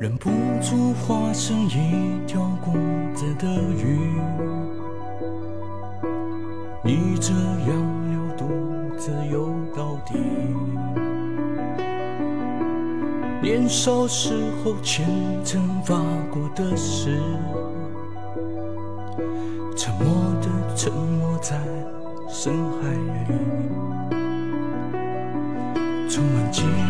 忍不住化成一条孤单的鱼，你这样流独自游到底。年少时候虔诚发过的誓，沉默的沉没在深海里，充满几次，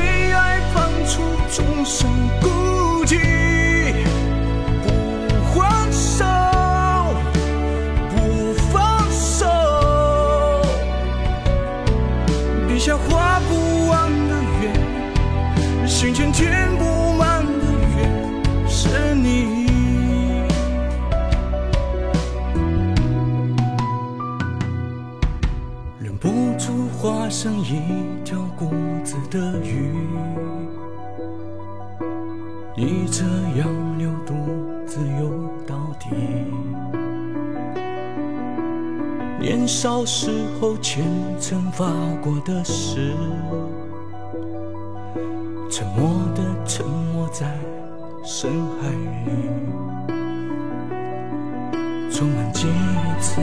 为爱放出终生孤寂，不还手，不放手，笔下画不完的圆，心间填不化身一条孤自的鱼，你这样流独自游到底。年少时候虔诚发过的誓，沉默的沉没在深海里，充满几次。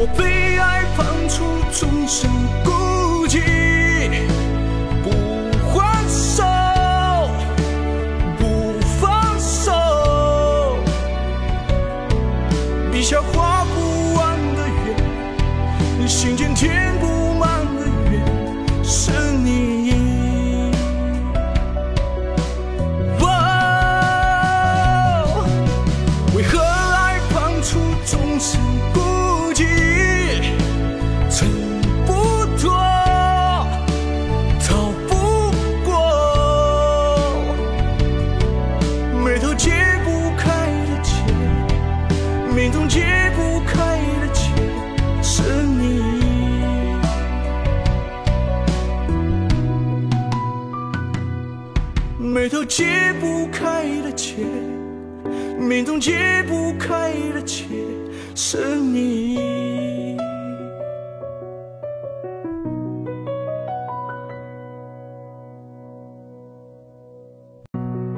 我被爱判处终身孤寂，不还手，不放手，笔下画不完的圆，心间填不终身孤寂？挣不脱，逃不过，眉头解不开的结，命中解不开的结，是你。眉头解不开的结，命中解不开的结，是你。